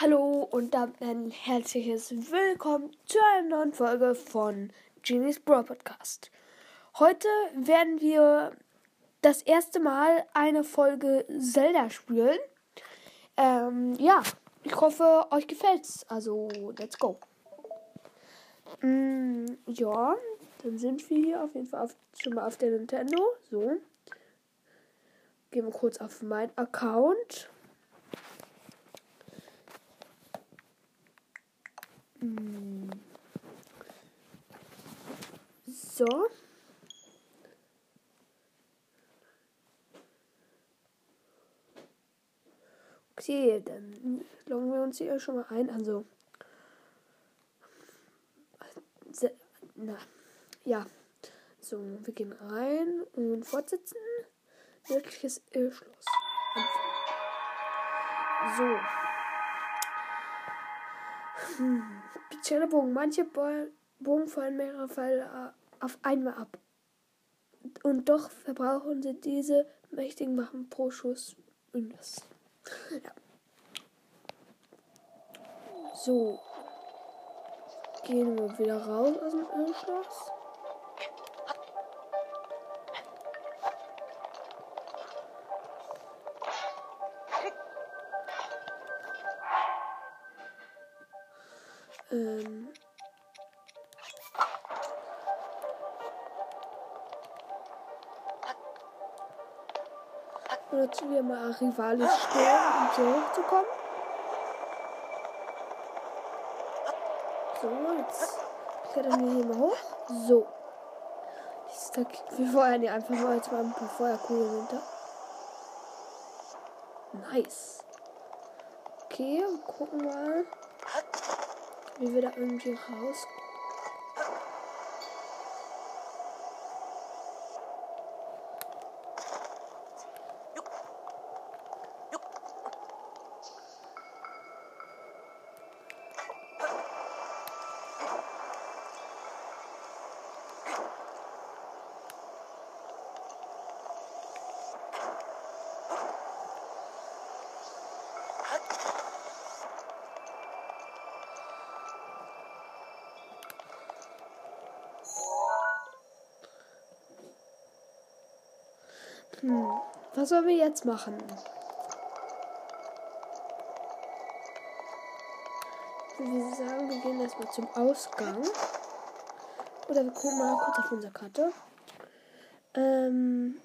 Hallo und damit ein herzliches Willkommen zu einer neuen Folge von Genies Brawl Podcast. Heute werden wir das erste Mal eine Folge Zelda spielen. Ähm, ja, ich hoffe, euch gefällt's. Also, let's go. Mm, ja, dann sind wir hier auf jeden Fall auf, schon mal auf der Nintendo. So. Gehen wir kurz auf meinen Account. So. Okay, dann loggen wir uns hier schon mal ein. Also. Na, ja. So, wir gehen rein und fortsetzen. Wirkliches Irrschloss. So. Hm. Spezielle Bogen. Manche Bogen fallen mehrere Pfeile auf einmal ab. Und doch verbrauchen sie diese mächtigen Waffen pro Schuss. Das. Ja. So. Gehen wir wieder raus aus dem Ölschloss. Nutzen wir mal Rivalis Sturm, um hier hochzukommen. So, jetzt klettern wir hier mal hoch. So. Wir feuern hier einfach mal jetzt mal ein paar Feuerkugeln runter. Nice. Okay, gucken mal wie wir da irgendwie rauskommen. Sollen wir jetzt machen? Würde sagen, wir gehen erstmal zum Ausgang. Oder wir gucken mal kurz auf unsere Karte. Ähm.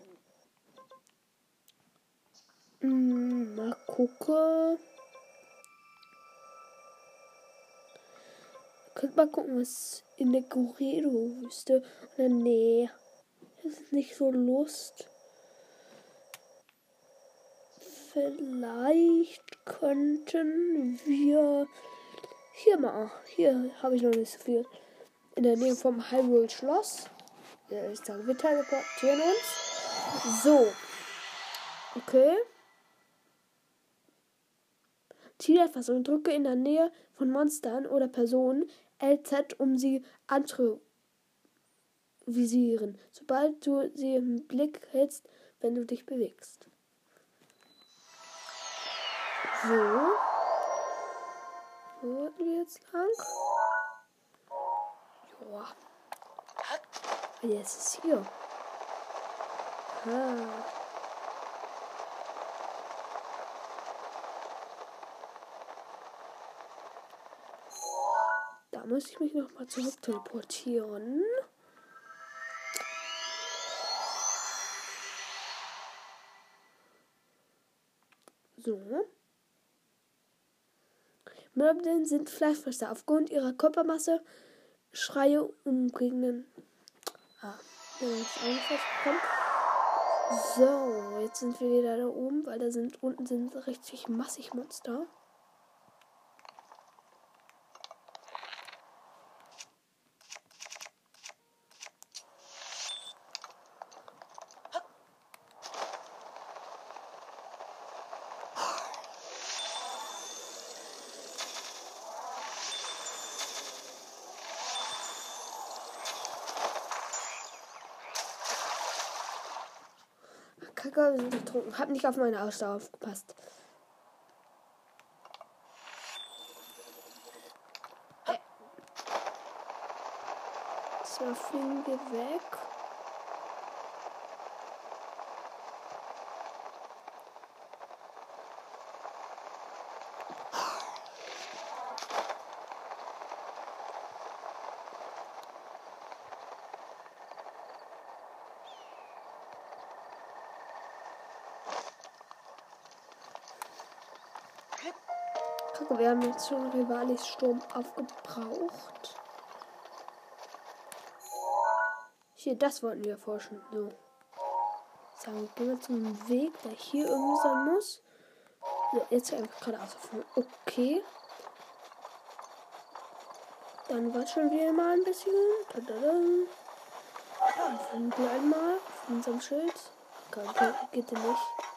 Hm, mal gucken. Könnt mal gucken, was in der Guerrero-Wüste. Nee. Das ist nicht so Lust. Vielleicht könnten wir hier mal. Hier habe ich noch nicht so viel. In der Nähe vom Hyrule Schloss. Ja, ich sage, wir teleportieren uns. So. Okay. Zielerfassung. Drücke in der Nähe von Monstern oder Personen LZ, um sie anzuvisieren. Sobald du sie im Blick hältst, wenn du dich bewegst. So. Wo wollten wir jetzt lang? Joa. Jetzt ist hier. Ah. Da muss ich mich noch mal zurück teleportieren. So. Möbeln sind Fleischfresser. Aufgrund ihrer Körpermasse Schreie umbringen. Ah, so, jetzt sind wir wieder da oben, weil da sind unten sind richtig massig Monster. habe getrunken. Hab nicht auf meine Ausdauer aufgepasst. So, fliegen wir weg. Haben jetzt schon Rivalis Sturm aufgebraucht. Hier, das wollten wir forschen. So. Sagen, gehen wir zum Weg, der hier irgendwie sein muss. So, jetzt einfach geradeaus. Okay. Dann watschen wir mal ein bisschen. Da, da, da. Dann wir einmal auf unserem Schild. Okay, geht, geht nicht.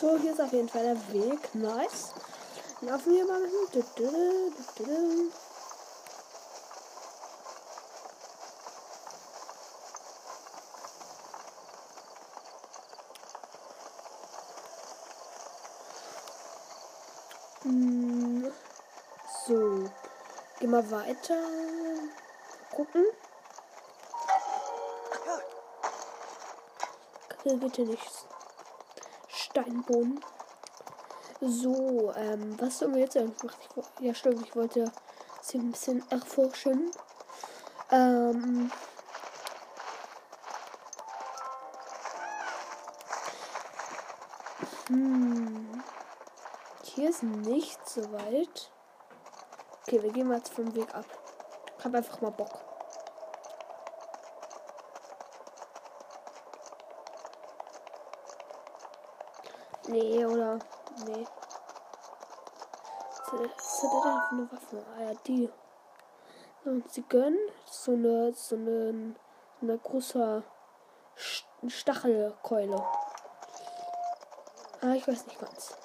So, hier ist auf jeden Fall der Weg. Nice. Laufen wir mal hin. Hm, so, gehen wir weiter. Gucken. Bitte nichts. Steinboden. So, ähm, was sollen wir jetzt eigentlich machen? Ja, stimmt, ich wollte sie ein bisschen erforschen. Ähm. Hm. Hier ist nicht so weit. Okay, wir gehen mal jetzt vom Weg ab. Ich hab einfach mal Bock. Nee, oder? Nee. Was hat er denn für eine Waffe? Ah ja, die. Und sie gönnen so eine, so eine, so eine große Stachelkeule. Ah, ich weiß nicht ganz.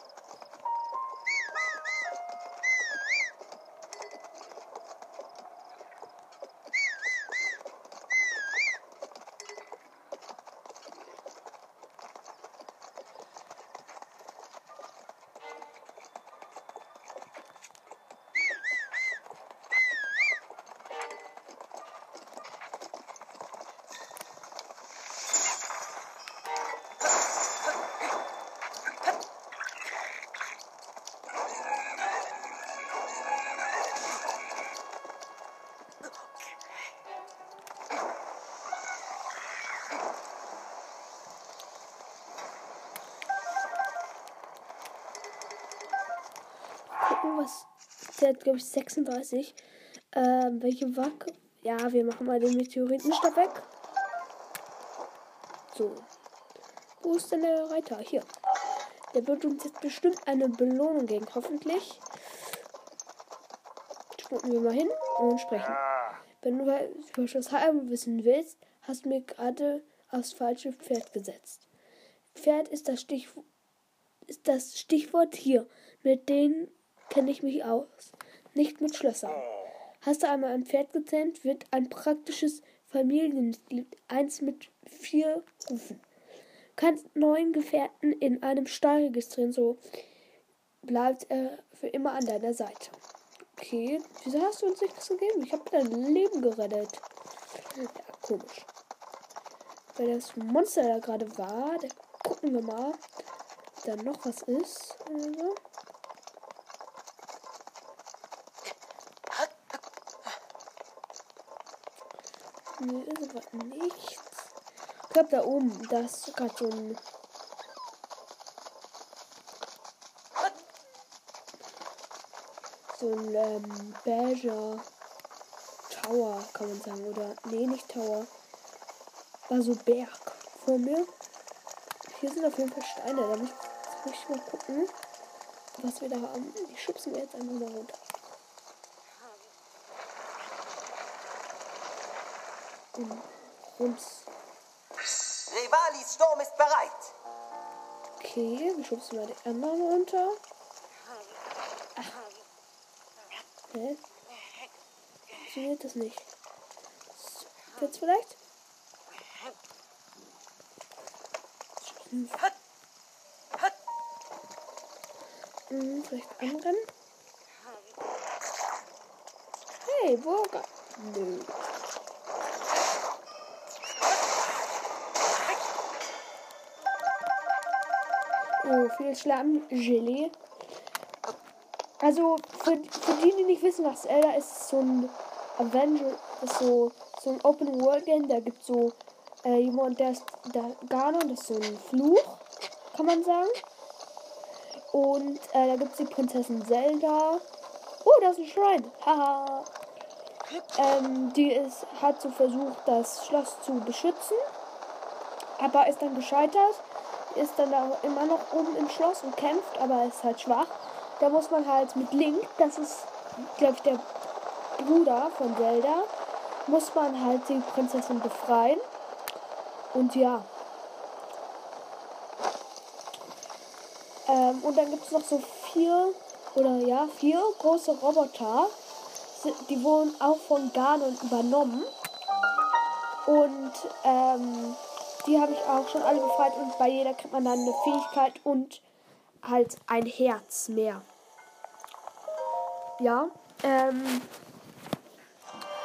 Gucken, was. Der hat, glaube ich, 36. Ähm, welche Wack. Ja, wir machen mal den Meteoritenstab weg. So. Wo ist denn der Reiter? Hier. Der wird uns jetzt bestimmt eine Belohnung geben, hoffentlich. Spucken wir mal hin und sprechen. Wenn du über das Heim wissen willst, hast du mir gerade aufs falsche Pferd gesetzt. Pferd ist das Stichwort, ist das Stichwort hier. Mit denen kenne ich mich aus. Nicht mit Schlössern. Hast du einmal ein Pferd gezähmt, wird ein praktisches Familienmitglied eins mit vier rufen. Kannst neun Gefährten in einem Stall registrieren, so bleibt er für immer an deiner Seite. Okay, wieso hast du uns nichts gegeben? Ich habe dein Leben gerettet. Ja, komisch. Weil das Monster da gerade war, da gucken wir mal, ob da noch was ist. Also. Nee, ist aber nichts. Ich glaube, da oben, da ist gerade so ein. So ein ähm, beiger Tower, kann man sagen. Oder, nee, nicht Tower. War so Berg vor mir. Hier sind auf jeden Fall Steine. Da muss ich mal gucken, was wir da haben. Die schubsen wir jetzt einfach mal runter. Und uns. Revalis Sturm ist bereit. Okay, wir schubsen mal die anderen runter. Ach. Hä? Funktioniert das nicht? Jetzt vielleicht? Hm. Hm, vielleicht anrennen? Hey, Burger. Nö. Oh, viel Schlammgelee. Also, für, für die, die nicht wissen, was Zelda ist, ist so ein Avenger, ist so, so ein Open World Game. Da gibt es so äh, jemand, der ist der Ganon, das ist so ein Fluch, kann man sagen. Und äh, da gibt es die Prinzessin Zelda. Oh, da ist ein Schrein. Haha. ähm, die ist, hat so versucht, das Schloss zu beschützen. Aber ist dann gescheitert. Ist dann auch immer noch oben im Schloss und kämpft, aber ist halt schwach. Da muss man halt mit Link, das ist, glaube ich, der Bruder von Zelda, muss man halt die Prinzessin befreien. Und ja. Ähm, und dann gibt es noch so vier oder ja, vier große Roboter. Die wurden auch von Ganon übernommen. Und ähm, die habe ich auch schon alle befreit und bei jeder kriegt man dann eine Fähigkeit und halt ein Herz mehr. Ja, ähm,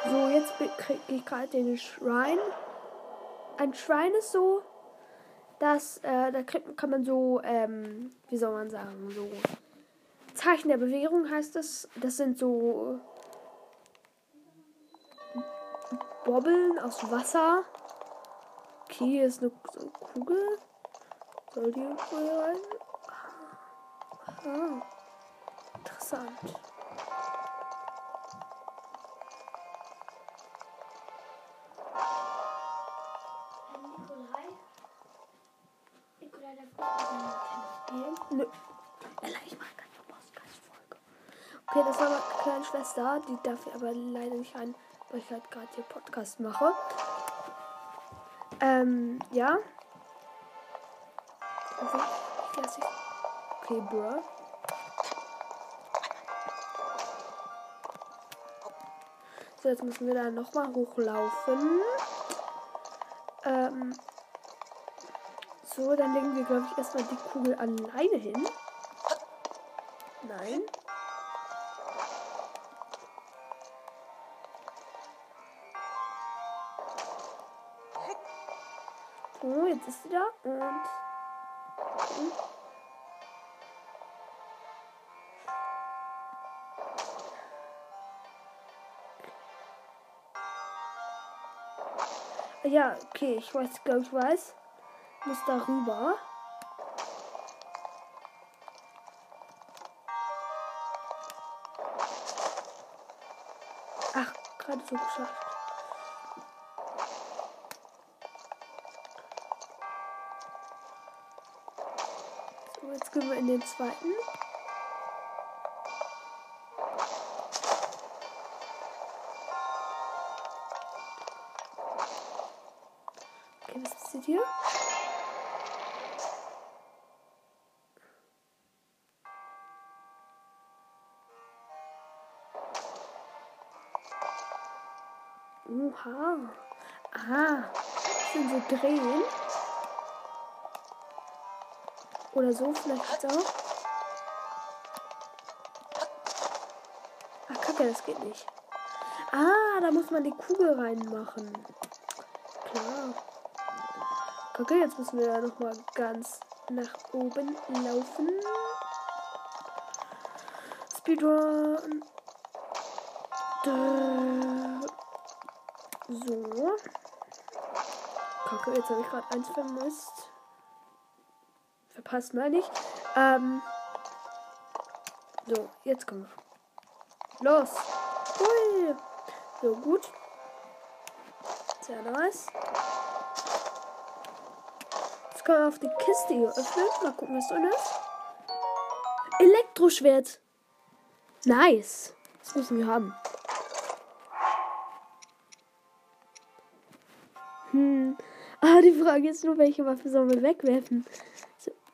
so jetzt kriege ich gerade den Schrein. Ein Schrein ist so, dass äh, da kriegt, kann man so, ähm, wie soll man sagen, so Zeichen der Bewegung heißt es. Das sind so Bobbeln aus Wasser. Hier ist eine Kugel. Soll die Kugel rein? Ah, interessant. Nö. Ella, ich mache keine Podcast-Folge. Okay, das war meine kleine Schwester. Die darf ich aber leider nicht ein, weil ich halt gerade hier Podcast mache. Ähm, ja. Also. Okay, bro. So, jetzt müssen wir da nochmal hochlaufen. Ähm. So, dann legen wir, glaube ich, erstmal die Kugel alleine hin. Nein. Jetzt ist sie da und. und Ja, okay, ich weiß, glaube ich, weiß. Muss da rüber. Ach, gerade so geschafft. Jetzt gehen wir in den zweiten. Okay, was passiert hier? Oha. Aha. Das sind so Drehen. Oder so vielleicht auch. Ach, kacke, das geht nicht. Ah, da muss man die Kugel reinmachen. Klar. Kacke, jetzt müssen wir da nochmal ganz nach oben laufen. Speedrun. So. Kacke, jetzt habe ich gerade eins vermisst. Verpasst meine ich. Ähm. So, jetzt kommen wir. Los. Hui. So, gut. Sehr nice. Jetzt können wir auf die Kiste hier öffnen. Mal gucken, was drin ist. Elektroschwert. Nice. Das müssen wir haben. Hm. Ah, die Frage ist nur, welche Waffe sollen wir wegwerfen?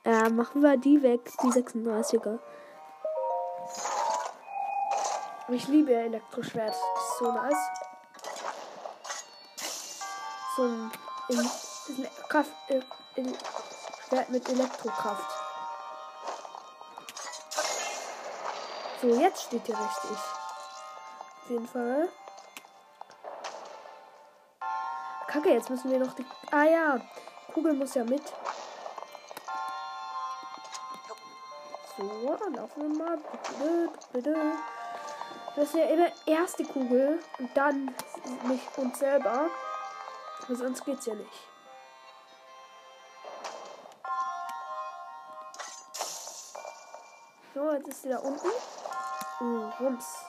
Ja, machen wir die weg, die 36er. Ich liebe Elektroschwert. Das ist so nice. So ein in, Kraft, äh, in, Schwert mit Elektrokraft. So, jetzt steht hier richtig. Auf jeden Fall. Kacke, jetzt müssen wir noch die. Ah ja, Kugel muss ja mit. So, dann laufen wir mal. Bitte, bitte. Das ist ja immer erst die Kugel und dann nicht uns selber. Sonst geht's ja nicht. So, jetzt ist sie da unten. Uh, rums.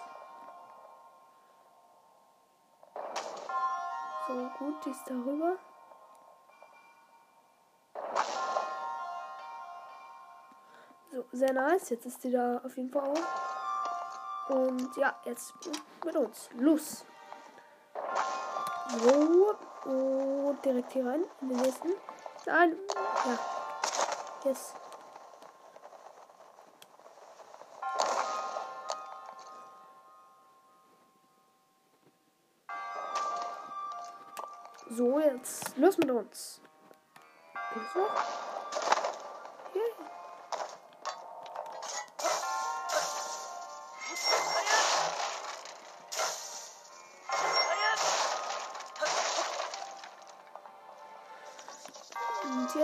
So, gut, die ist darüber. Sehr nice. Jetzt ist die da auf jeden Fall auch. Und ja, jetzt mit uns. Los. So. Und direkt hier rein. In den nächsten. Nein. Ja. Yes. So, jetzt los mit uns. Geht's noch?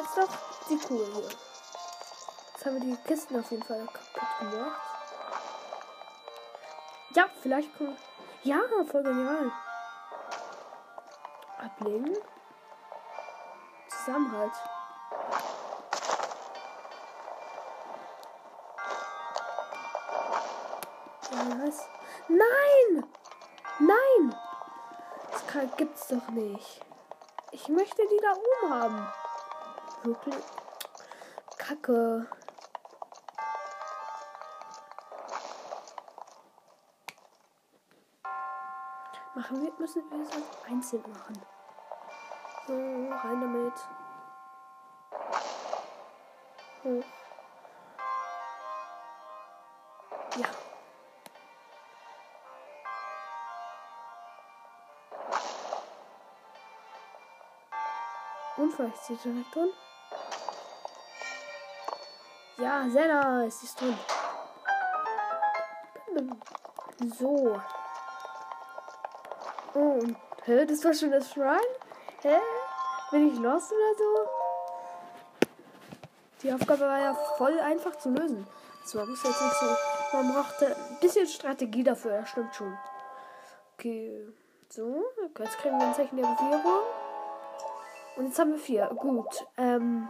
Jetzt noch die Kugel hier. Jetzt haben wir die Kisten auf jeden Fall kaputt gemacht. Ja, vielleicht kommen. Ja, voll genial ablegen. Zusammenhalt. Was? Nein! Nein! Das kann, gibt's doch nicht. Ich möchte die da oben haben. Wirklich. Kacke. Machen wir, müssen wir es einzeln machen. So, rein damit. Hoch. Ja. Und vielleicht ist sie direkt drin. Ja, sehr nice. Sie ist drin. So. Oh, und, hä, das war schon das Shrine? Hä? Bin ich lost oder so? Die Aufgabe war ja voll einfach zu lösen. Das war jetzt nicht so. Man brauchte ein bisschen Strategie dafür, das stimmt schon. Okay, so, jetzt kriegen wir ein Zeichen der Regierung. Und jetzt haben wir vier. Gut. Ähm,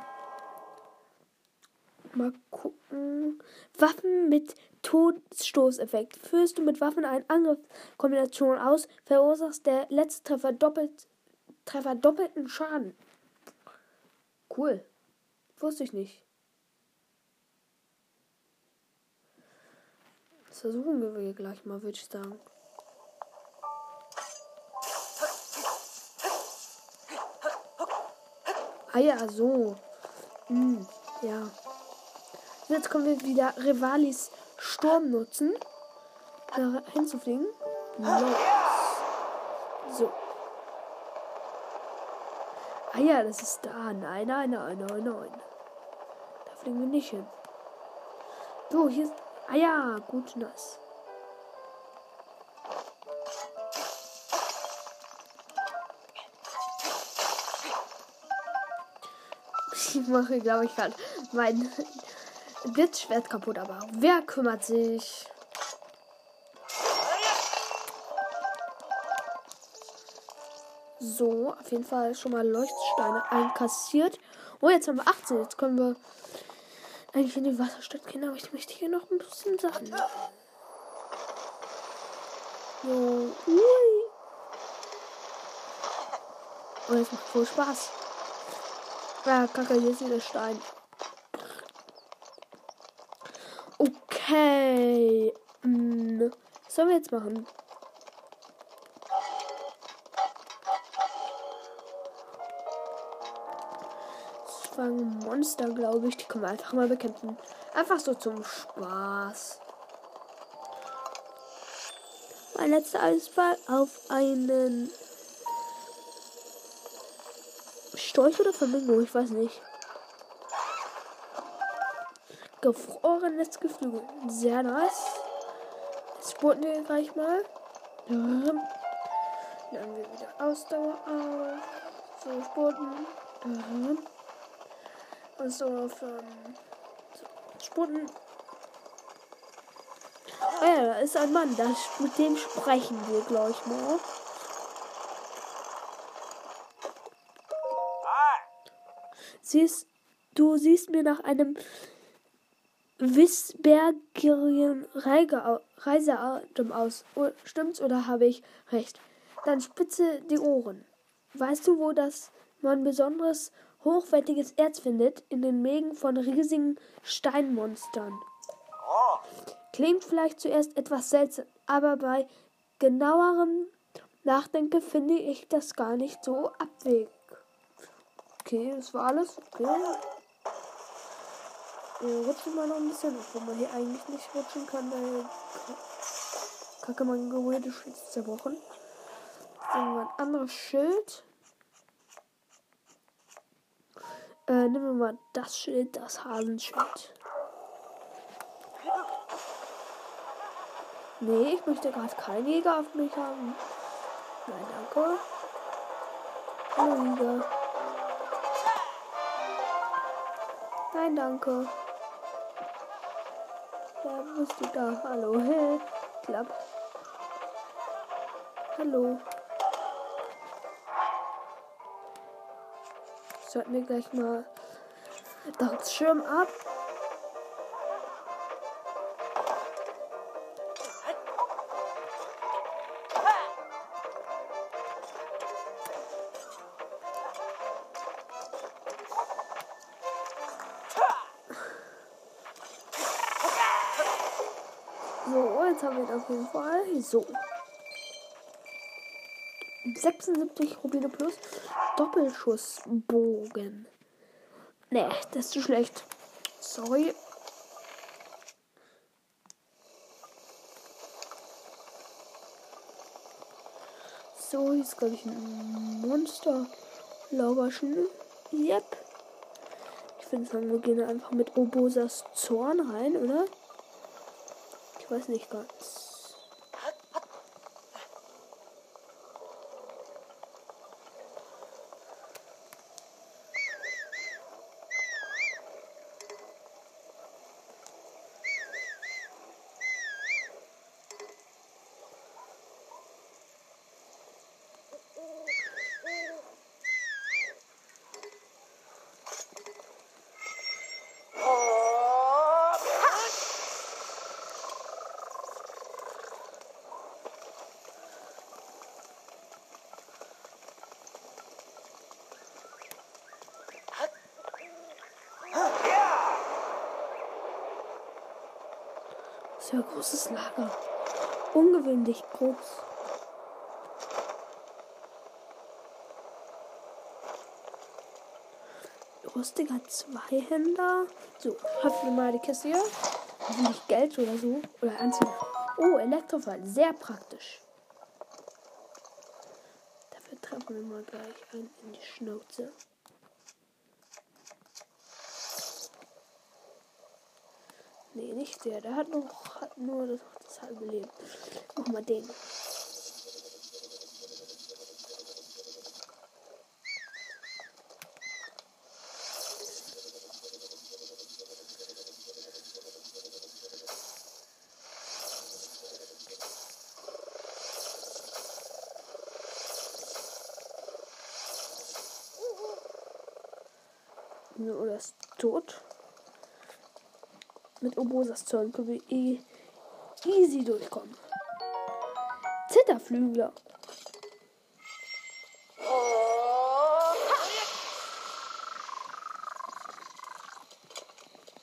mal gucken. Waffen mit Todstoßeffekt. Führst du mit Waffen eine Angriffskombination aus, verursachst der letzte Treffer doppelt Treffer doppelten Schaden. Cool. Wusste ich nicht. Das versuchen wir gleich mal, würde ich sagen. Ah ja, so. Hm, ja. Jetzt können wir wieder Rivalis Sturm nutzen. Da hinzufliegen. Los. So. Ah ja, das ist da. Nein, nein, nein, nein, nein. Da fliegen wir nicht hin. So, hier ist. Ah ja, gut nass. Ich mache, glaube ich, gerade mein Blitzschwert kaputt, aber wer kümmert sich? So, auf jeden Fall schon mal Leuchtsteine einkassiert. Oh, jetzt haben wir 18. Jetzt können wir eigentlich in die Wasserstadt gehen, aber ich möchte hier noch ein bisschen Sachen. So, ui. Oh, jetzt macht voll Spaß. Ja, kacke, hier ist wieder Stein. Okay. Hm. Was sollen wir jetzt machen? fangen Monster, glaube ich. Die können wir einfach mal bekämpfen. Einfach so zum Spaß. Mein letzter Eisball auf einen Storch oder Flamingo, ich weiß nicht. Gefrorenes Geflügel. Sehr nice. Jetzt spurten wir gleich mal. Dann wir wieder Ausdauer auf. So, spurten. Ausdauer von. So, spurten. Ah ja, da ist ein Mann. Das, mit dem sprechen wir gleich mal. Siehst, du siehst mir nach einem wissbergigen Reiseatem aus. Stimmt's oder habe ich recht? Dann spitze die Ohren. Weißt du, wo das man besonderes hochwertiges Erz findet? In den Mägen von riesigen Steinmonstern. Klingt vielleicht zuerst etwas seltsam, aber bei genauerem Nachdenken finde ich das gar nicht so abwegig. Okay, das war alles. Okay. Wir rutschen mal noch ein bisschen, obwohl man hier eigentlich nicht rutschen kann, weil Kacke mein Gebäude ist zerbrochen. Dann ein anderes Schild. Äh, nehmen wir mal das Schild, das Hasenschild. Nee, ich möchte gerade keinen Jäger auf mich haben. Nein, danke. Hallo, Jäger. Nein, danke. Ja, bist du da? Hallo, hey. Klapp. Hallo. Sollten wir gleich mal das Schirm ab. So. 76 Rubine plus Doppelschussbogen. Nee, das ist zu schlecht. Sorry. So, hier ist glaube ich ein Monster. Lauberschen. Yep. Ich finde, wir gehen einfach mit Obosas Zorn rein, oder? Ich weiß nicht ganz. Sehr großes Lager. Ungewöhnlich groß. Rostiger Zweihänder. So, öffne mal die Kiste hier. Nicht Geld oder so. Oder Anziehen. Oh, Elektrofall. Sehr praktisch. Dafür treffen wir mal gleich einen in die Schnauze. Nee, nicht der. Der hat noch nur das, das halbe Leben. Mach mal den. Oder ist tot mit Obosas Zorn können wir eh easy durchkommen. Zitterflügler.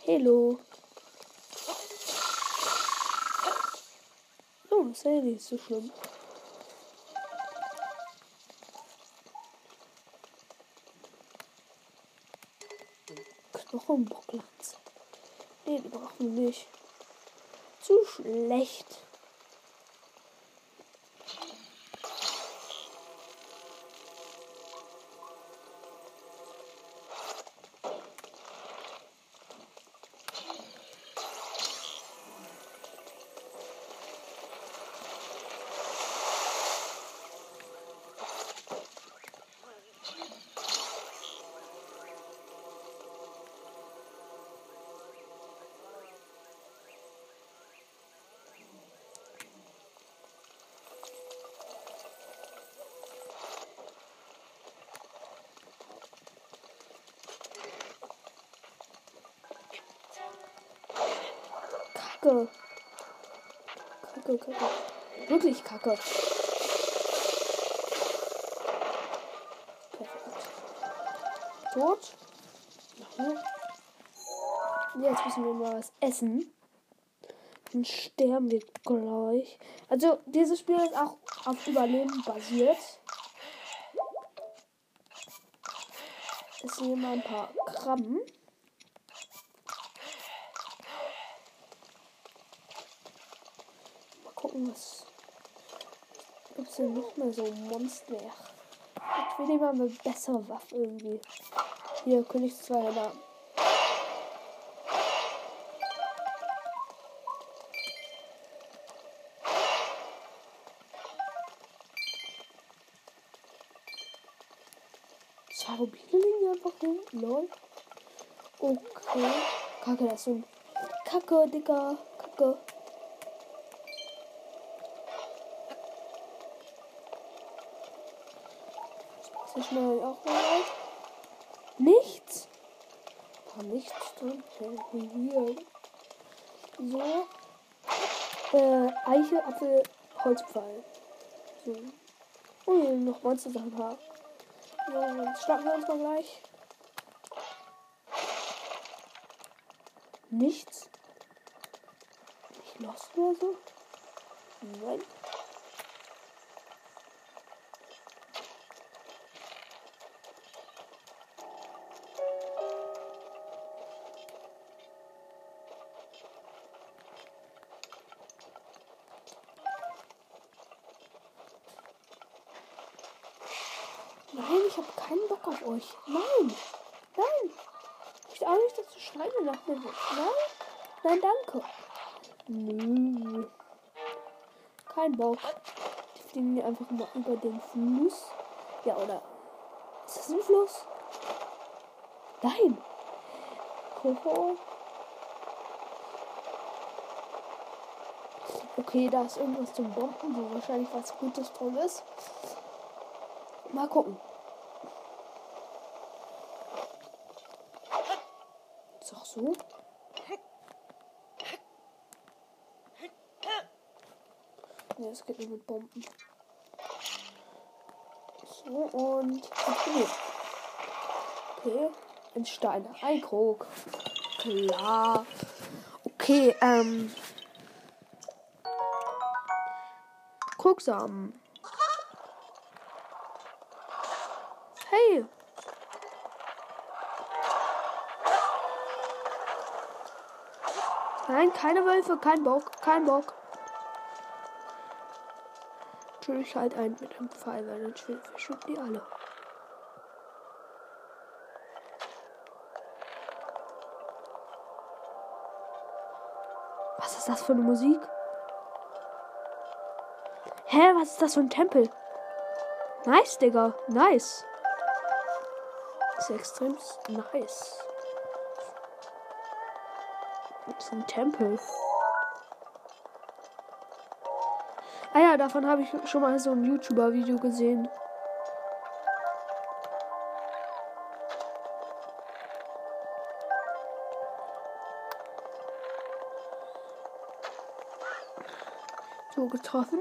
Hallo. Oh, ist ja nicht so schlimm. Noch ein Bocklanz. Nee, die brauchen wir nicht. Schlecht. Kacke. Kacke, Kacke. Wirklich Kacke. Perfekt. Tot. Jetzt müssen wir mal was essen. Dann sterben wir gleich. Also, dieses Spiel ist auch auf Überleben basiert. Es sind hier mal ein paar Krabben. gucken, was denn noch mehr so Monster? Ich will lieber eine bessere Waffe irgendwie. Hier, König zwei Rubine liegen einfach rum. Lol. Okay. Kacke, das ist ein Kacke, Dicker. Kacke. So schnell auch mal. Nichts? War nichts drin. Hier. So. Äh, Eiche, Apfel, Holzpfeil. So. Oh, hier noch Monster-Sachen haben. Ja, jetzt starten wir uns mal gleich. Nichts. Nicht lost oder so? Nein, Kein Bock. Die fliegen mir einfach mal über den Fluss. Ja, oder? Ist das ein Fluss? Nein. Hoho. Okay, da ist irgendwas zum Bomben, wo wahrscheinlich was Gutes drin ist. Mal gucken. Ist auch so. Ne, es geht nur mit Bomben. So, und okay. Okay, ein Stein, ein Krog. Klar. Okay, ähm. Krogsamen. Hey. Nein, keine Wölfe, kein Bock, kein Bock. Natürlich halt ein mit einem Pfeil, weil dann verschwinden die alle. Was ist das für eine Musik? Hä, was ist das für ein Tempel? Nice, Digga. Nice. ist extrem nice. Das ist ein Tempel. Ah ja, davon habe ich schon mal so ein YouTuber-Video gesehen. So getroffen.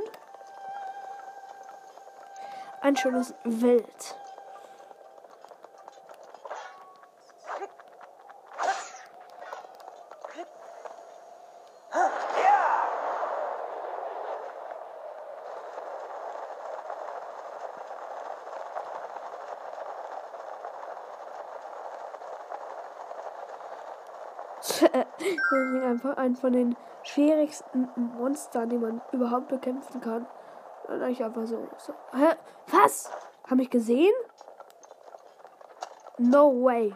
Ein schönes Wild. Das ist einfach ein von den schwierigsten Monstern, die man überhaupt bekämpfen kann. Und ich einfach so. so. Hä? Was? Haben mich gesehen? No way.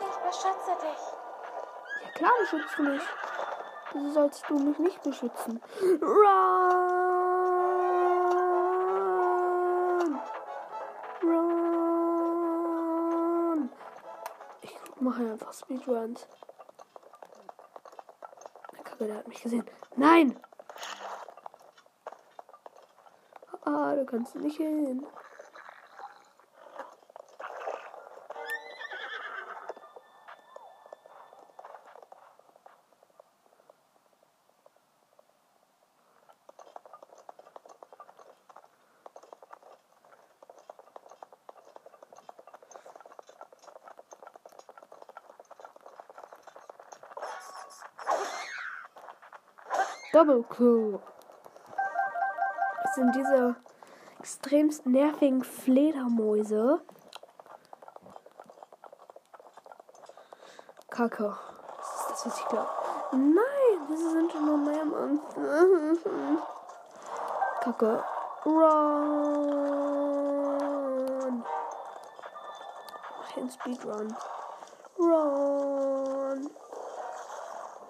Ich beschütze dich. Ja klar beschützt du mich. Wieso sollst du mich nicht beschützen? Run! Mache einfach Speedruns. Kacke, der hat mich gesehen. Nein! Ah, du kannst nicht hin. Double Crew. Das sind diese extremst nervigen Fledermäuse. Kacke. Das ist das, was ich glaube. Nein, diese sind schon mehr Monster. Kacke. Run. Mach den Speedrun. Run.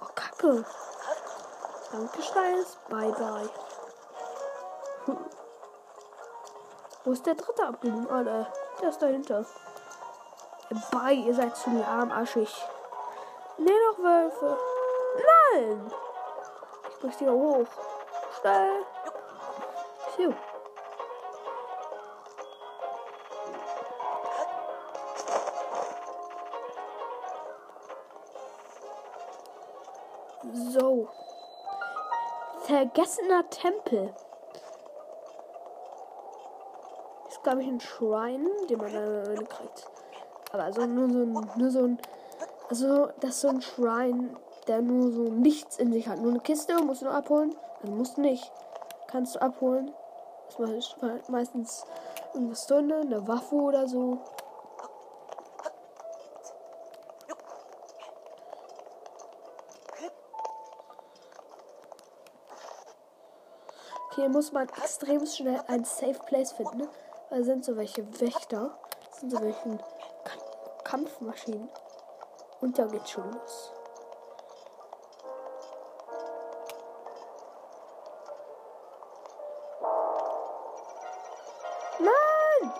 Oh, Kacke. Danke, Scheiß. Bye, bye. Hm. Wo ist der dritte abgeblieben? Oh, der, der ist dahinter. Bye, ihr seid zu lahmarschig. Nee, noch Wölfe. Nein! Ich muss hier hoch. Schnell. Phew. Vergessener Tempel. Ist, glaube ich, ein Schrein, den man dann kriegt. Aber also nur so ein, nur so ein, also das ist so ein Schrein, der nur so nichts in sich hat. Nur eine Kiste musst du nur abholen. Also musst du nicht. Kannst du abholen. Das ist meistens irgendwas drin, eine Waffe oder so. Hier muss man extrem schnell ein Safe Place finden. Da sind so welche Wächter. Sind so welche Kampfmaschinen. Und da geht's schon los. Nein!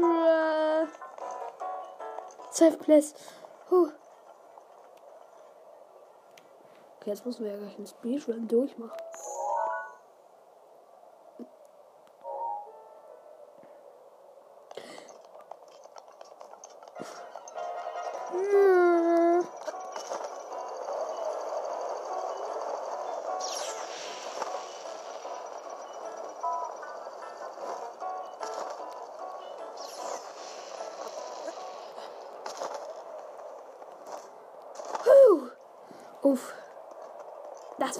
Nein! Safe Place. Huh. Okay, jetzt müssen wir ja gleich einen Speedrun durchmachen.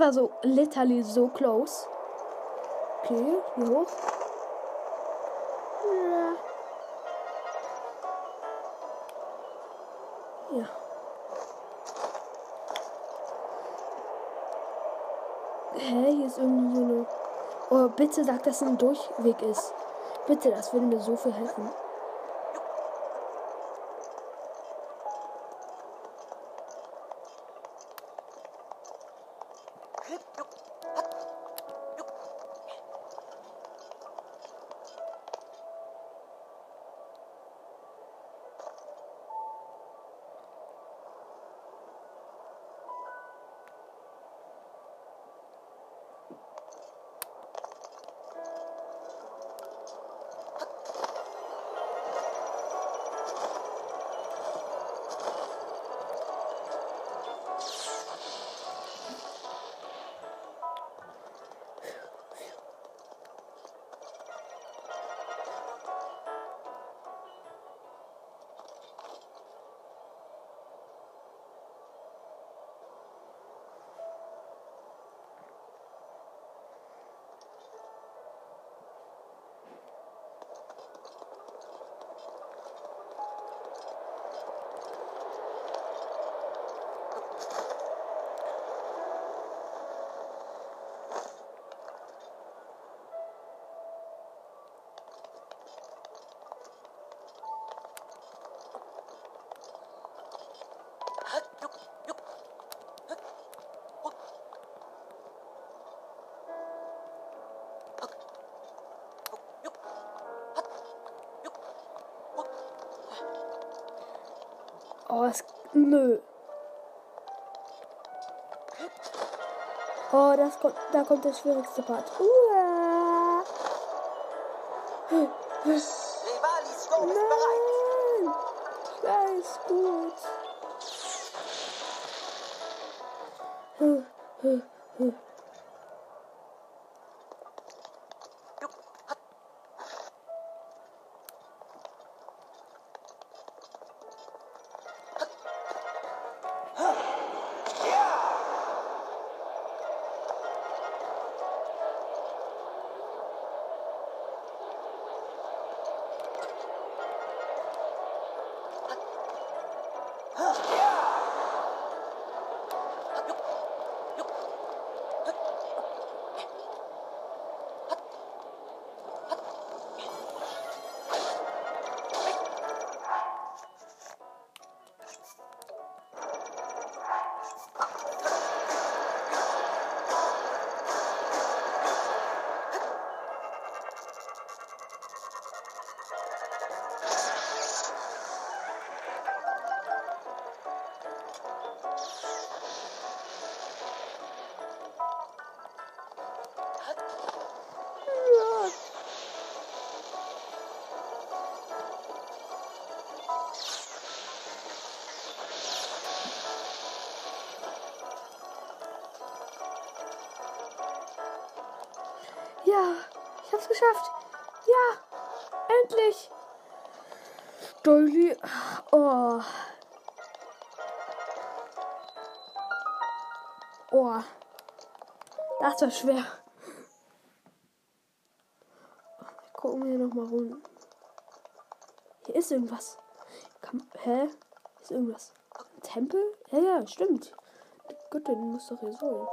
War so literally so close. Okay, hier hoch. Ja. Hä, hier ist irgendwie so eine. Oh, bitte sag, dass es ein Durchweg ist. Bitte, das würde mir so viel helfen. Oh, es. Nö. Oh, das kommt, da kommt der schwierigste Part. Uah. Hab's geschafft. Ja, endlich. Dolly. Oh. Oh. Das war schwer. Gucken wir noch mal rum. Hier ist irgendwas. Kann, hä? Ist irgendwas? Tempel? Ja, ja, stimmt. Die Göttin muss doch hier sein.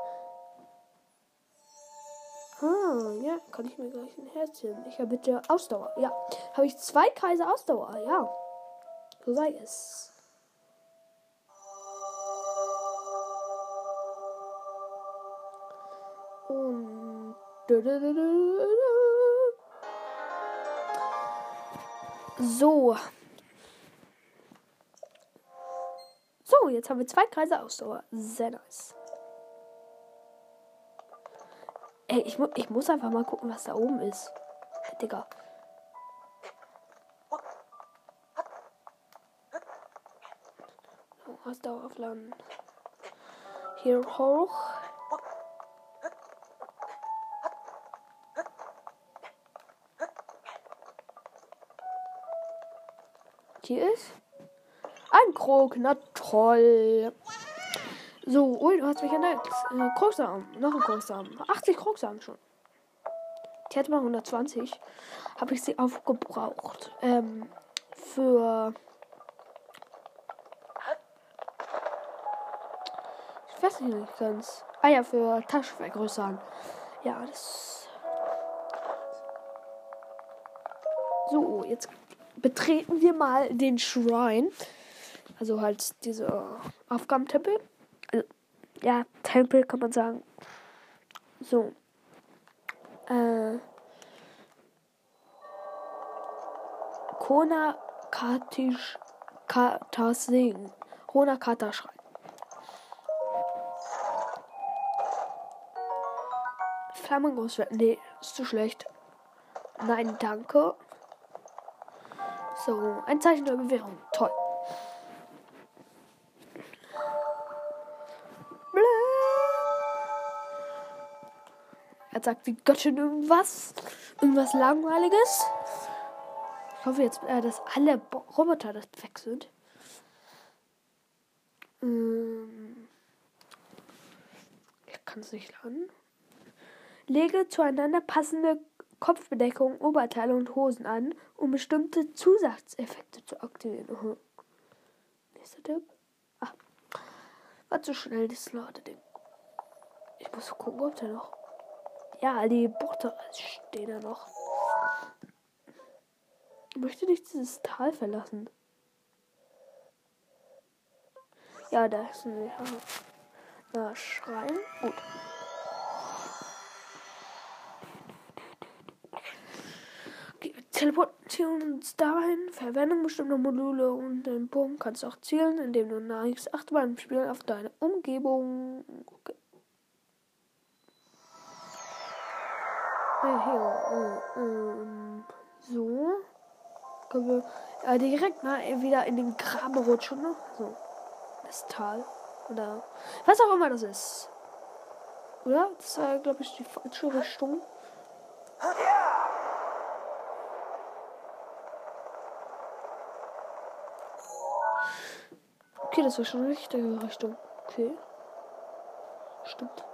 Ah, ja, kann ich mir gleich ein Herzchen. Ich habe bitte Ausdauer. Ja, habe ich zwei Kreise Ausdauer. Ja, so sei es. Und. So. So, jetzt haben wir zwei Kreise Ausdauer. Sehr nice. Ey, ich, mu ich muss einfach mal gucken, was da oben ist. Digga. So, Ausdauer aufladen. Hier hoch. Hier ist ein Krog. Na toll. So, ui, du hast mich entdeckt. Äh. Noch ein Krogsamen. 80 Krogsamen schon. Die hätte mal 120. Habe ich sie aufgebraucht. Ähm, für. Ich weiß nicht ganz. Ah ja, für Taschen vergrößern. Ja, das. So, jetzt betreten wir mal den Shrine. Also halt diese Aufgabentempel. Ja, Tempel kann man sagen. So. Äh. Kona Katisch Katasing. Rona Kata Schrein. Flammengroßschwert. Nee, ist zu schlecht. Nein, danke. So, ein Zeichen der Bewährung. Toll. Sagt die Göttin irgendwas. Irgendwas Langweiliges. Ich hoffe jetzt, äh, dass alle Bo Roboter das weg sind. Ähm, ich kann es nicht laden. Lege zueinander passende Kopfbedeckung, Oberteile und Hosen an, um bestimmte Zusatzeffekte zu aktivieren. Aha. Nächster Tipp. Ah. War zu schnell, das Ladeding. Ich muss gucken, ob der noch. Ja, die Botter stehen da noch. Ich möchte nicht dieses Tal verlassen. Ja, da ist ein ja, Schrein. Gut. teleportieren uns dahin. Verwendung bestimmter Module und den Punkt kannst du auch zielen, indem du neigst achtmal im Spiel auf deine Umgebung. Okay. Hier, äh, ähm, so. Können wir äh, direkt mal wieder in den Graben rutschen. Ne? So. Das Tal. Oder was auch immer das ist. Oder? Das war, glaube ich, die falsche Richtung. Okay, das war schon die richtige Richtung. Okay. Stimmt.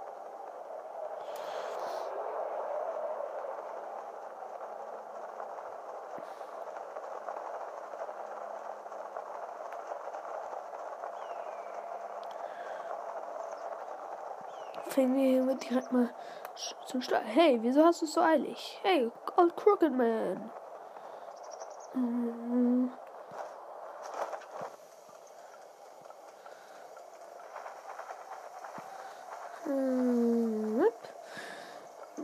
Fängen wir hier direkt mal zum Start. Hey, wieso hast du es so eilig? Hey, Old Crooked Man. Mhm.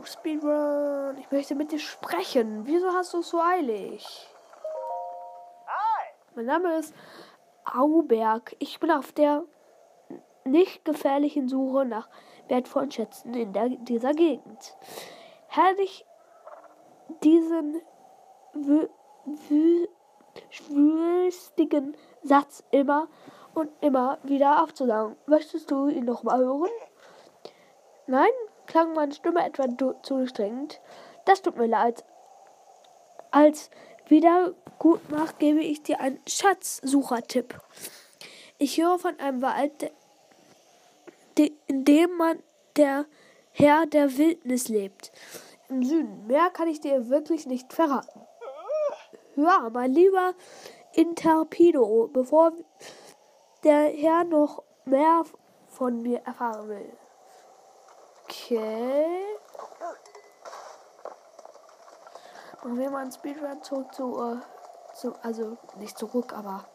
Speedrun. Ich möchte mit dir sprechen. Wieso hast du es so eilig? Mein Name ist Auberg. Ich bin auf der nicht gefährlichen Suche nach wertvollen Schätzen in der, dieser Gegend. Herrlich diesen schwülstigen Satz immer und immer wieder aufzusagen. Möchtest du ihn noch mal hören? Nein? Klang meine Stimme etwa zu strengend? Das tut mir leid. Als Wiedergutmach gebe ich dir einen Schatzsuchertipp. Ich höre von einem Wald, in dem man der Herr der Wildnis lebt. Im Süden. Mehr kann ich dir wirklich nicht verraten. Hör mein lieber Interpido, bevor der Herr noch mehr von mir erfahren will. Okay. Machen wir mal einen Speedrun zurück zu, uh, zu, also nicht zurück, aber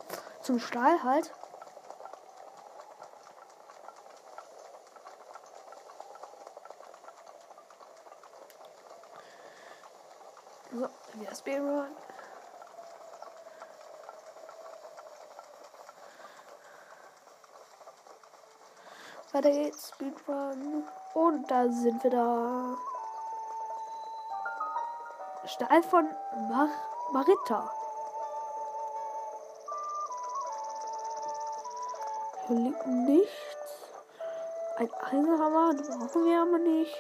zum Stall halt. So, wieder Speedrun. Weiter geht's, Speedrun. Und da sind wir da. Stall von Mar Marita. Hier liegt nichts. Ein Eisenhammer, den brauchen wir aber nicht.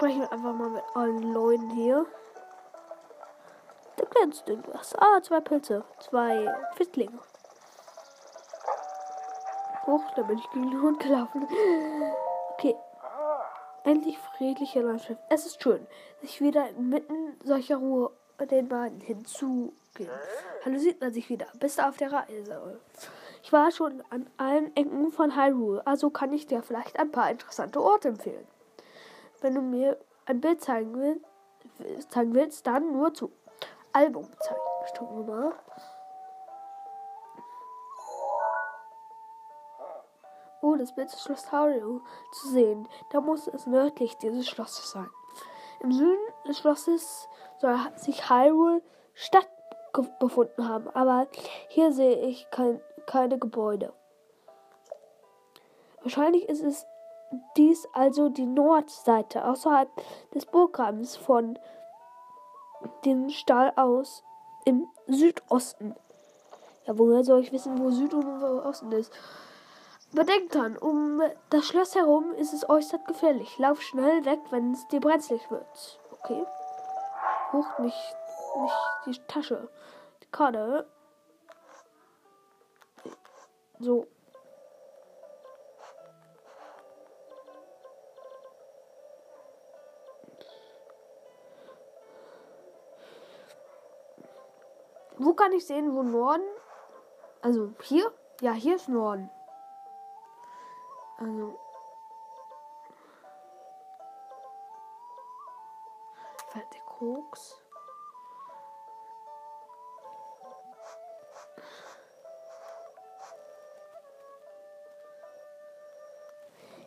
Sprechen wir einfach mal mit allen Leuten hier glänzt irgendwas. Ah, zwei Pilze. Zwei Fittlinge. Hoch, da bin ich gegen den Hund gelaufen. Okay. Endlich friedliche Landschaft. Es ist schön, sich wieder inmitten solcher Ruhe den beiden hinzugehen. Hallo sieht man sich wieder. Bist auf der Reise? Ich war schon an allen Ecken von Hyrule, also kann ich dir vielleicht ein paar interessante Orte empfehlen. Wenn du mir ein Bild zeigen willst, zeigen willst dann nur zu. Album zeigen. Wir mal. Oh, das Bild des Schloss Tario zu sehen. Da muss es nördlich dieses Schlosses sein. Im Süden des Schlosses soll sich Hyrule Stadt befunden haben, aber hier sehe ich kein, keine Gebäude. Wahrscheinlich ist es dies also die Nordseite außerhalb des Burggrabens von den Stall aus im Südosten. Ja, woher soll ich wissen, wo Süd und wo Osten ist? Bedenkt dran, um das Schloss herum ist es äußerst gefährlich. Lauf schnell weg, wenn es dir brenzlig wird. Okay. Hoch nicht, nicht die Tasche. Die Karte. So. Wo kann ich sehen, wo Norden? Also hier? Ja, hier ist Norden. Also. Fällt der Koks.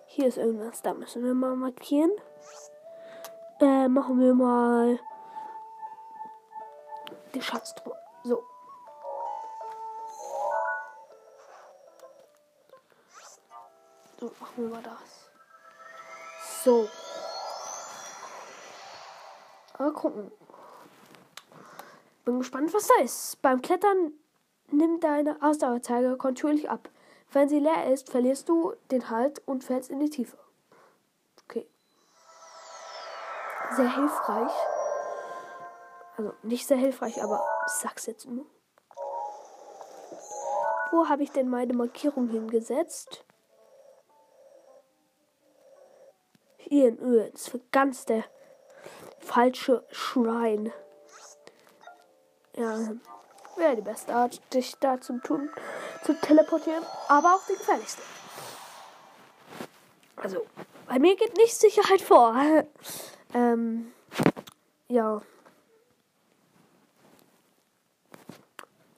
Hier ist irgendwas, da müssen wir mal markieren. Äh, machen wir mal die Schatztruhe so. So, machen wir mal das. So. Mal gucken. Bin gespannt, was da ist. Beim Klettern nimmt deine Ausdauerzeiger kontinuierlich ab. Wenn sie leer ist, verlierst du den Halt und fällst in die Tiefe. Okay. Sehr hilfreich. Also nicht sehr hilfreich, aber sag's jetzt nur. Wo habe ich denn meine Markierung hingesetzt? Hier in Öl. Das ist ganz der falsche Schrein. Ja, wäre die beste Art, dich da zu tun, zu teleportieren, aber auch die gefährlichste. Also, bei mir geht nicht Sicherheit vor. ähm, ja.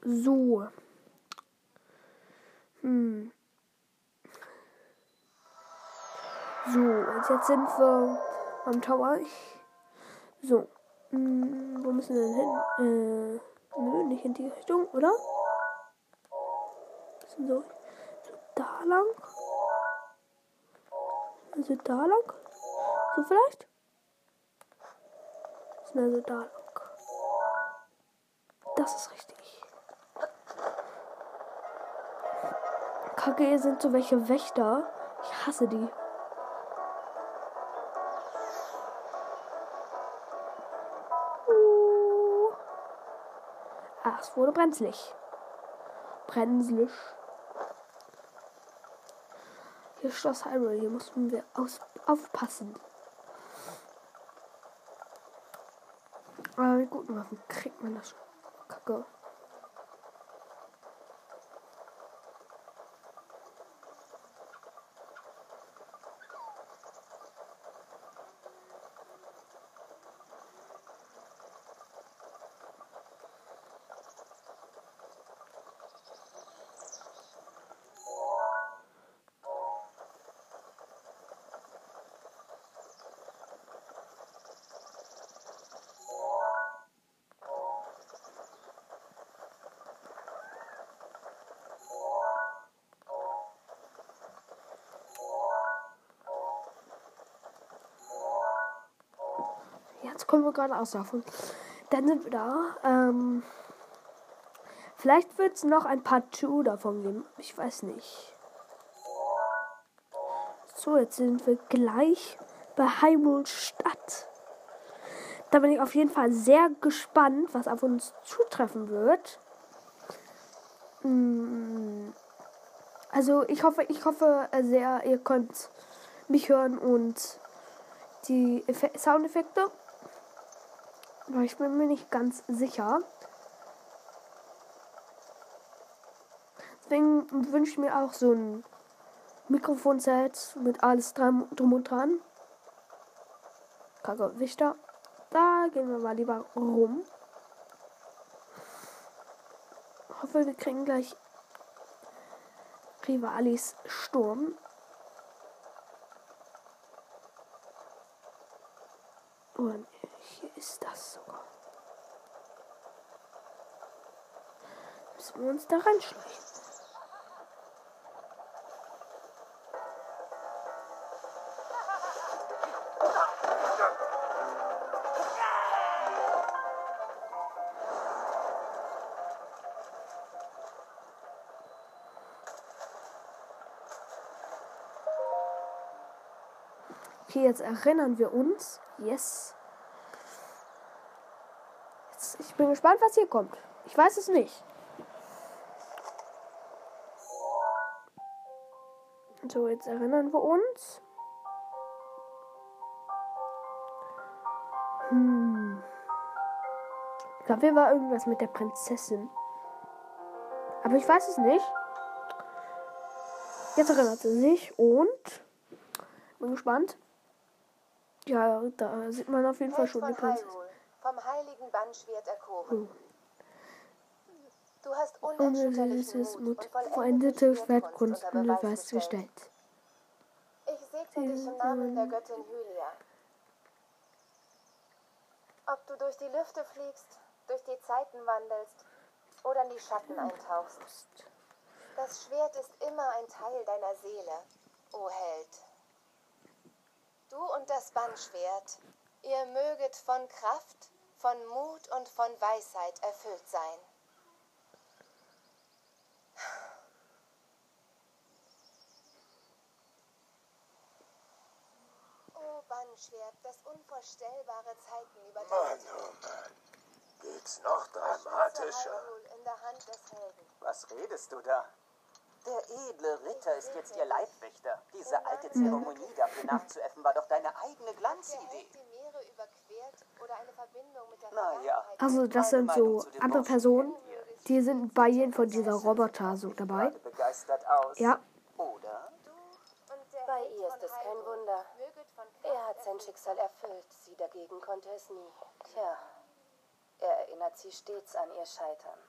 So. Hm. So, und jetzt sind wir am Tower. So. Hm, wo müssen wir denn hin? Äh, nö, nicht in die Richtung, oder? Sind so, so da lang? Also da lang? So vielleicht? Also da lang. Das ist richtig. Kacke, sind so welche Wächter. Ich hasse die. Uh. Ach, es wurde brenzlig. Brenzlig. Hier Schloss Hyrule. Hier mussten wir aus aufpassen. Aber mit guten Waffen kriegt man das schon. Kacke. Wir gerade aus davon. Dann sind wir da. Ähm, vielleicht wird es noch ein Part 2 davon geben. Ich weiß nicht. So, jetzt sind wir gleich bei Heimulstadt. Da bin ich auf jeden Fall sehr gespannt, was auf uns zutreffen wird. Mm, also ich hoffe, ich hoffe sehr, ihr könnt mich hören und die Effe Soundeffekte. Aber ich bin mir nicht ganz sicher. Deswegen wünsche ich mir auch so ein Mikrofonset mit alles drum, drum und dran. Kacke, Wichter. Da gehen wir mal lieber rum. Hoffe, wir kriegen gleich Rivalis Sturm. Und hier ist das sogar. Müssen wir uns da reinschleichen. Okay, jetzt erinnern wir uns. Yes. Ich bin gespannt, was hier kommt. Ich weiß es nicht. So, jetzt erinnern wir uns. Hm. Ich glaube, hier war irgendwas mit der Prinzessin. Aber ich weiß es nicht. Jetzt erinnert sie sich und bin gespannt. Ja, da sieht man auf jeden Fall schon die Prinzessin. Vom heiligen Bannschwert erkoren. Hm. Du hast Unerschütterliches Mut, und vollendete Schwertkunst unter Beweis gestellt. Ich rufe dich im Namen der Göttin Hylia. Ob du durch die Lüfte fliegst, durch die Zeiten wandelst oder in die Schatten eintauchst. Das Schwert ist immer ein Teil deiner Seele, o Held. Du und das Bannschwert, ihr möget von Kraft, von Mut und von Weisheit erfüllt sein. O Bannschwert, das unvorstellbare Zeiten Mann, überdauert. oh Mann. Geht's noch dramatischer? Hyrule in der Hand des Helden. Was redest du da? Der edle Ritter ist jetzt ihr Leibwächter. Diese alte Zeremonie dafür nachzuäffen war doch deine eigene Glanzidee. Held die Meere überquert oder eine Verbindung mit der Na ja. Vergangenheit. Also das sind so andere Personen, die sind bei jedem von dieser Roboter so dabei. Gerade begeistert aus. Ja, Bei ihr ist es kein Wunder. Er hat sein Schicksal erfüllt, sie dagegen konnte es nie. Tja, er erinnert sie stets an ihr Scheitern.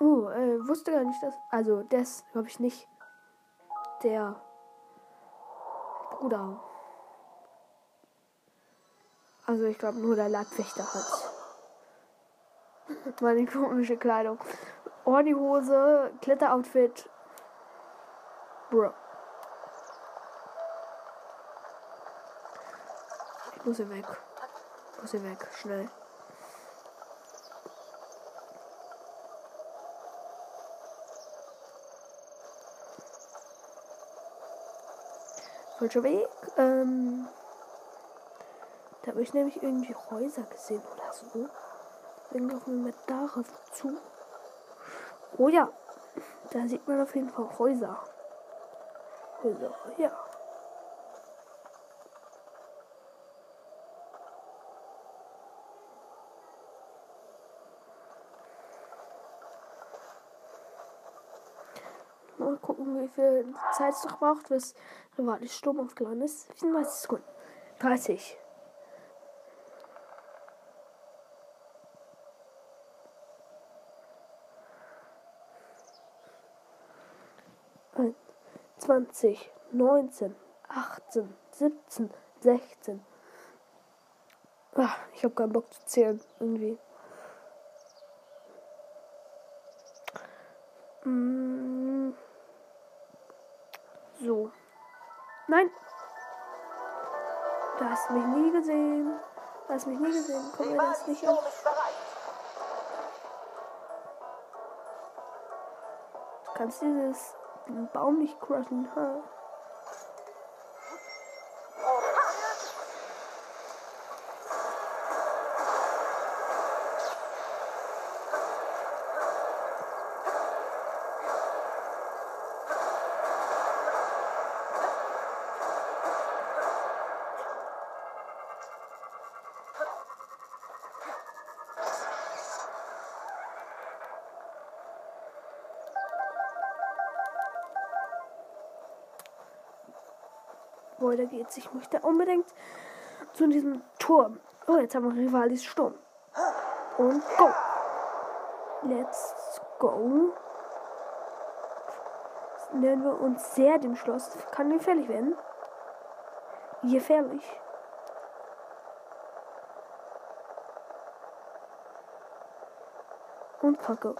Uh, äh, wusste gar nicht, dass. Also, das glaube ich nicht. Der Bruder. Also, ich glaube nur der Leibwächter hat. Meine komische Kleidung. Ordi-Hose, Kletteroutfit. Bro. Ich muss hier weg. Ich muss hier weg. Schnell. Falscher Weg. Ähm, da habe ich nämlich irgendwie Häuser gesehen oder so. Deswegen laufen wir mit darauf zu. Oh ja, da sieht man auf jeden Fall Häuser. Häuser, ja. Mal gucken, wie viel Zeit es noch braucht, bis der Sturm aufgeladen ist. 34 Sekunden. 30. Ein, 20, 19, 18, 17, 16. Ah, ich habe keinen Bock zu zählen, irgendwie. Mm. So. Nein. Du hast mich nie gesehen. Du hast mich nie gesehen. Komm mir das nicht an. Du kannst dieses Baum nicht crushen. Ha. Weiter geht's. Ich möchte unbedingt zu diesem Turm. Oh, jetzt haben wir Rivalis Sturm. Und go. Let's go. Nähern wir uns sehr dem Schloss. Kann gefährlich werden. Gefährlich. Und kacke.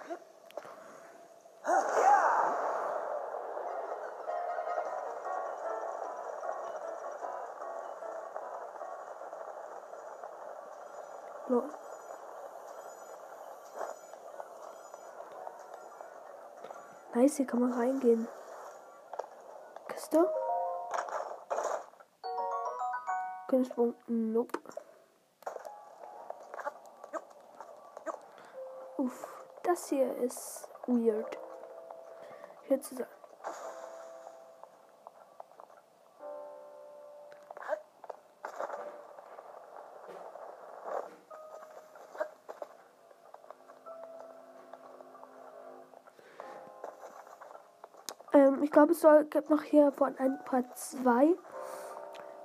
Nice, hier kann man reingehen. Kiste? Kunstsprung? Nope. Uff, das hier ist weird. Hier zu sein. glaube, es soll, gibt noch hier von ein paar zwei.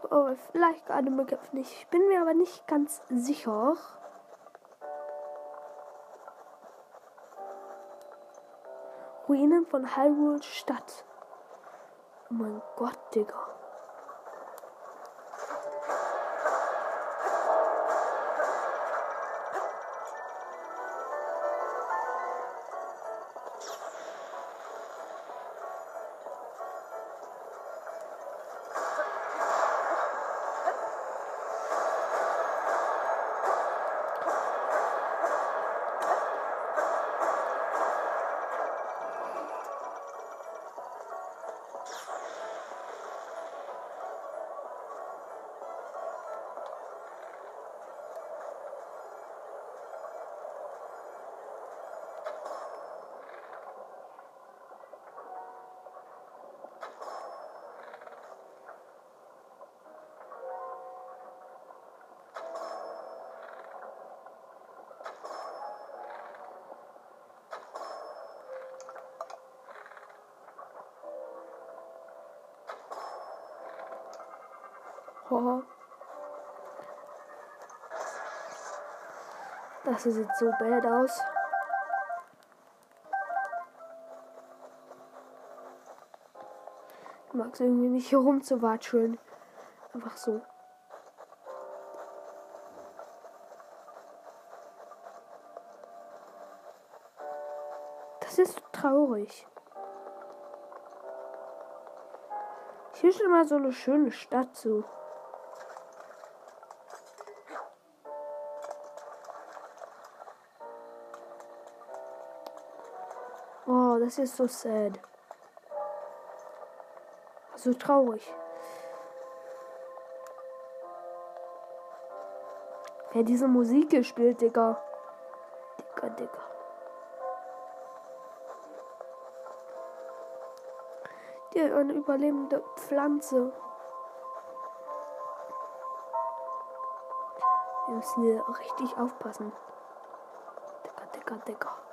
Oh, vielleicht Anime gibt nicht. Ich bin mir aber nicht ganz sicher. Ruinen von Hyrule Stadt. Oh mein Gott, Digga. Oh. Das sieht so bad aus. Ich mag es irgendwie nicht hier rumzuwatscheln. Einfach so. Das ist traurig. Hier ist immer so eine schöne Stadt so. Das ist so sad. So traurig. Wer diese Musik gespielt, Digga. Digga, Digga. Die eine überlebende Pflanze. Wir müssen hier richtig aufpassen. Digga, Digga, Digga.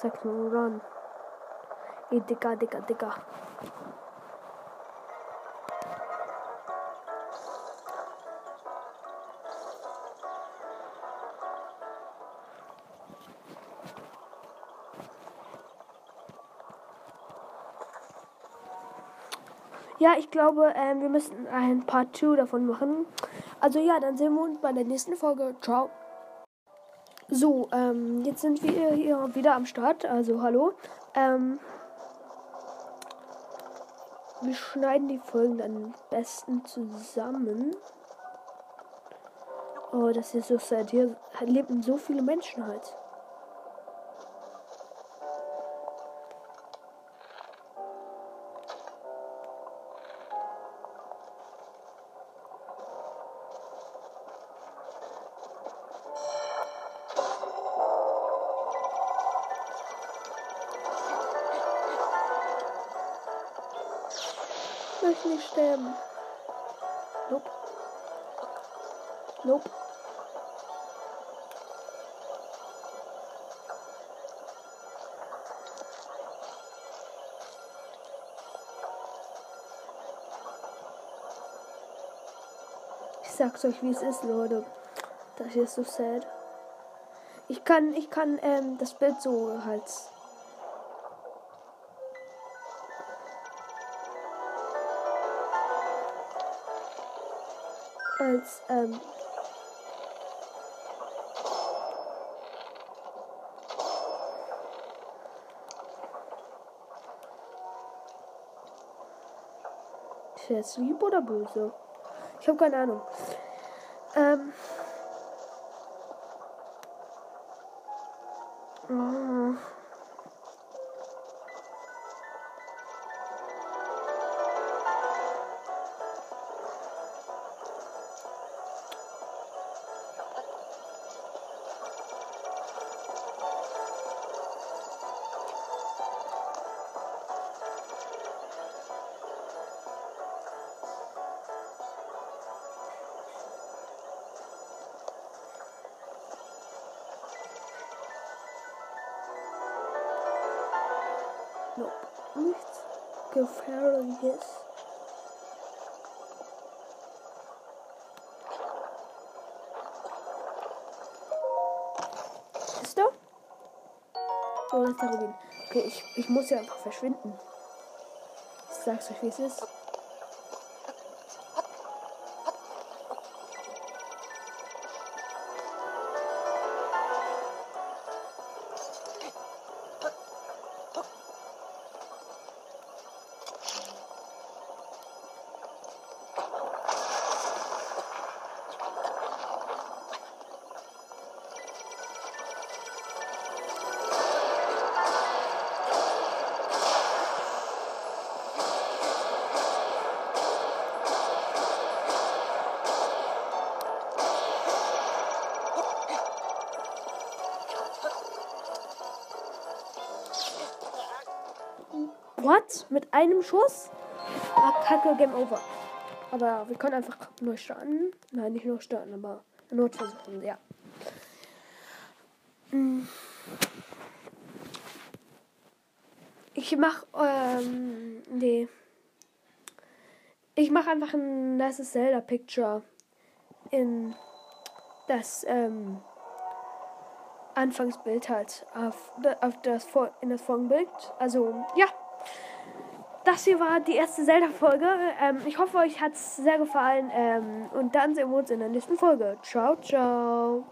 Sag nur run. Ey, Digga, Digga, Digga. Ja, ich glaube, ähm, wir müssen ein Part 2 davon machen. Also ja, dann sehen wir uns bei der nächsten Folge. Ciao. So, ähm, jetzt sind wir hier wieder am Start. Also hallo. Ähm, wir schneiden die Folgen dann am besten zusammen. Oh, das ist so sad. Hier leben so viele Menschen halt. Nicht sterben. Nope. Nope. Ich sag's euch, wie es ist, Leute. Das hier ist so sad. Ich kann, ich kann ähm, das Bild so halt als ähm, Ist lieb oder böse? Ich habe keine Ahnung. Nichts Gefährliches. Ist? Oh, das ist der Rubin. Okay, ich, ich muss ja einfach verschwinden. Ich sag's euch, wie es ist. Mit einem Schuss? Ah, kacke, Game Over. Aber wir können einfach neu starten. Nein, nicht neu starten, aber erneut versuchen, ja. Hm. Ich mach, ähm, nee. Ich mach einfach ein nices Zelda-Picture in das, ähm, Anfangsbild halt auf, auf das, in das Folgenbild. Also, ja. Das hier war die erste Zelda-Folge. Ähm, ich hoffe, euch hat es sehr gefallen. Ähm, und dann sehen wir uns in der nächsten Folge. Ciao, ciao.